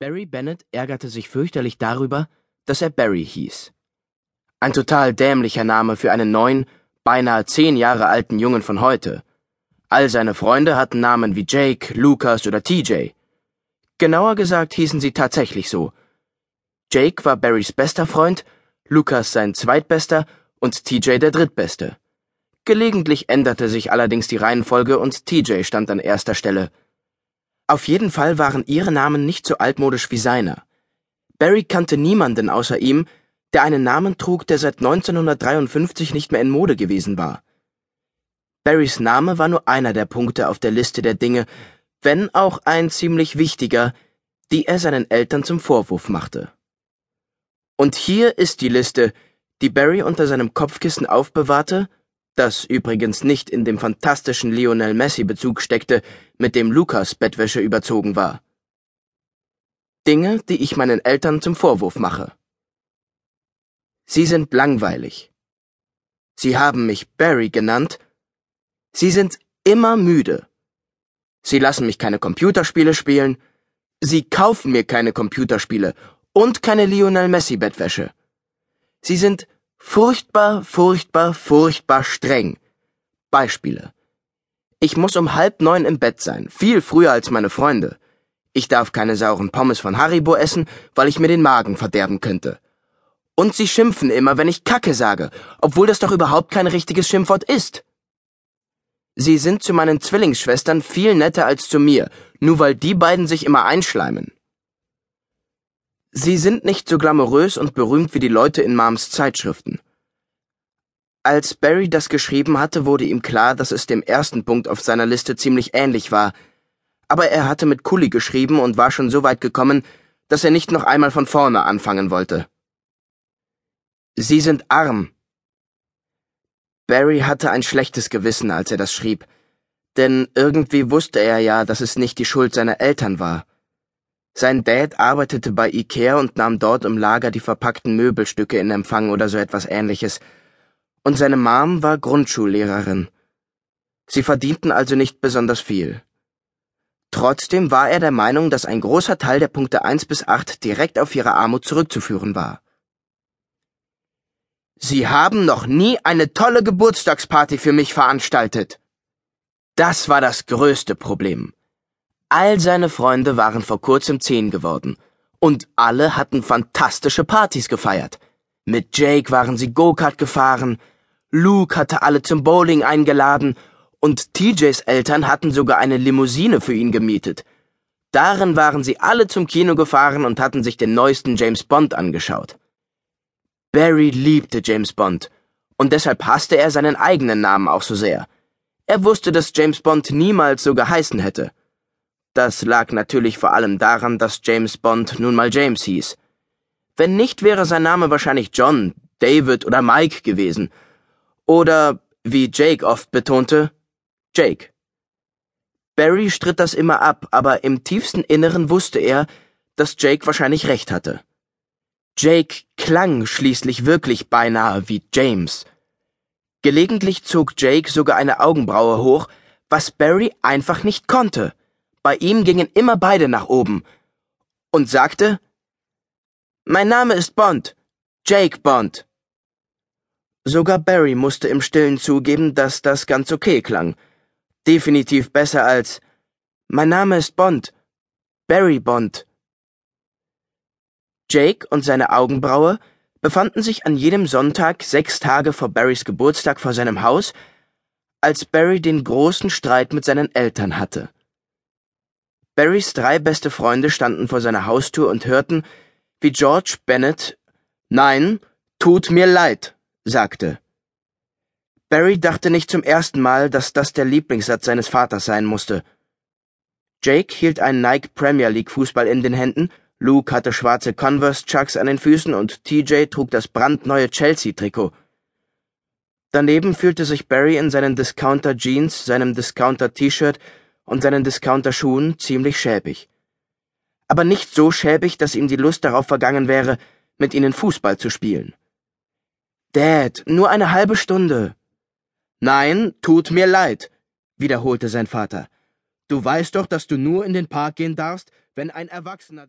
Barry Bennett ärgerte sich fürchterlich darüber, dass er Barry hieß. Ein total dämlicher Name für einen neuen, beinahe zehn Jahre alten Jungen von heute. All seine Freunde hatten Namen wie Jake, Lucas oder TJ. Genauer gesagt hießen sie tatsächlich so. Jake war Barrys bester Freund, Lucas sein zweitbester und TJ der drittbeste. Gelegentlich änderte sich allerdings die Reihenfolge und TJ stand an erster Stelle. Auf jeden Fall waren ihre Namen nicht so altmodisch wie seiner. Barry kannte niemanden außer ihm, der einen Namen trug, der seit 1953 nicht mehr in Mode gewesen war. Barrys Name war nur einer der Punkte auf der Liste der Dinge, wenn auch ein ziemlich wichtiger, die er seinen Eltern zum Vorwurf machte. Und hier ist die Liste, die Barry unter seinem Kopfkissen aufbewahrte das übrigens nicht in dem fantastischen Lionel Messi-Bezug steckte, mit dem Lukas Bettwäsche überzogen war. Dinge, die ich meinen Eltern zum Vorwurf mache. Sie sind langweilig. Sie haben mich Barry genannt. Sie sind immer müde. Sie lassen mich keine Computerspiele spielen. Sie kaufen mir keine Computerspiele und keine Lionel Messi Bettwäsche. Sie sind Furchtbar, furchtbar, furchtbar streng. Beispiele. Ich muss um halb neun im Bett sein, viel früher als meine Freunde. Ich darf keine sauren Pommes von Haribo essen, weil ich mir den Magen verderben könnte. Und sie schimpfen immer, wenn ich Kacke sage, obwohl das doch überhaupt kein richtiges Schimpfwort ist. Sie sind zu meinen Zwillingsschwestern viel netter als zu mir, nur weil die beiden sich immer einschleimen. Sie sind nicht so glamourös und berühmt wie die Leute in Mams Zeitschriften. Als Barry das geschrieben hatte, wurde ihm klar, dass es dem ersten Punkt auf seiner Liste ziemlich ähnlich war, aber er hatte mit Kully geschrieben und war schon so weit gekommen, dass er nicht noch einmal von vorne anfangen wollte. Sie sind arm. Barry hatte ein schlechtes Gewissen, als er das schrieb, denn irgendwie wusste er ja, dass es nicht die Schuld seiner Eltern war. Sein Dad arbeitete bei Ikea und nahm dort im Lager die verpackten Möbelstücke in Empfang oder so etwas ähnliches. Und seine Mom war Grundschullehrerin. Sie verdienten also nicht besonders viel. Trotzdem war er der Meinung, dass ein großer Teil der Punkte 1 bis 8 direkt auf ihre Armut zurückzuführen war. Sie haben noch nie eine tolle Geburtstagsparty für mich veranstaltet. Das war das größte Problem. All seine Freunde waren vor kurzem zehn geworden. Und alle hatten fantastische Partys gefeiert. Mit Jake waren sie Go-Kart gefahren, Luke hatte alle zum Bowling eingeladen und TJs Eltern hatten sogar eine Limousine für ihn gemietet. Darin waren sie alle zum Kino gefahren und hatten sich den neuesten James Bond angeschaut. Barry liebte James Bond, und deshalb hasste er seinen eigenen Namen auch so sehr. Er wusste, dass James Bond niemals so geheißen hätte. Das lag natürlich vor allem daran, dass James Bond nun mal James hieß. Wenn nicht, wäre sein Name wahrscheinlich John, David oder Mike gewesen. Oder, wie Jake oft betonte, Jake. Barry stritt das immer ab, aber im tiefsten Inneren wusste er, dass Jake wahrscheinlich recht hatte. Jake klang schließlich wirklich beinahe wie James. Gelegentlich zog Jake sogar eine Augenbraue hoch, was Barry einfach nicht konnte bei ihm gingen immer beide nach oben, und sagte, Mein Name ist Bond, Jake Bond. Sogar Barry musste im stillen zugeben, dass das ganz okay klang. Definitiv besser als Mein Name ist Bond, Barry Bond. Jake und seine Augenbraue befanden sich an jedem Sonntag sechs Tage vor Barrys Geburtstag vor seinem Haus, als Barry den großen Streit mit seinen Eltern hatte. Barrys drei beste Freunde standen vor seiner Haustür und hörten, wie George Bennett Nein, tut mir leid, sagte. Barry dachte nicht zum ersten Mal, dass das der Lieblingssatz seines Vaters sein musste. Jake hielt einen Nike Premier League Fußball in den Händen, Luke hatte schwarze Converse Chucks an den Füßen und TJ trug das brandneue Chelsea Trikot. Daneben fühlte sich Barry in seinen Discounter Jeans, seinem Discounter T-Shirt und seinen Discounter-Schuhen ziemlich schäbig. Aber nicht so schäbig, dass ihm die Lust darauf vergangen wäre, mit ihnen Fußball zu spielen. Dad, nur eine halbe Stunde. Nein, tut mir leid, wiederholte sein Vater. Du weißt doch, dass du nur in den Park gehen darfst, wenn ein Erwachsener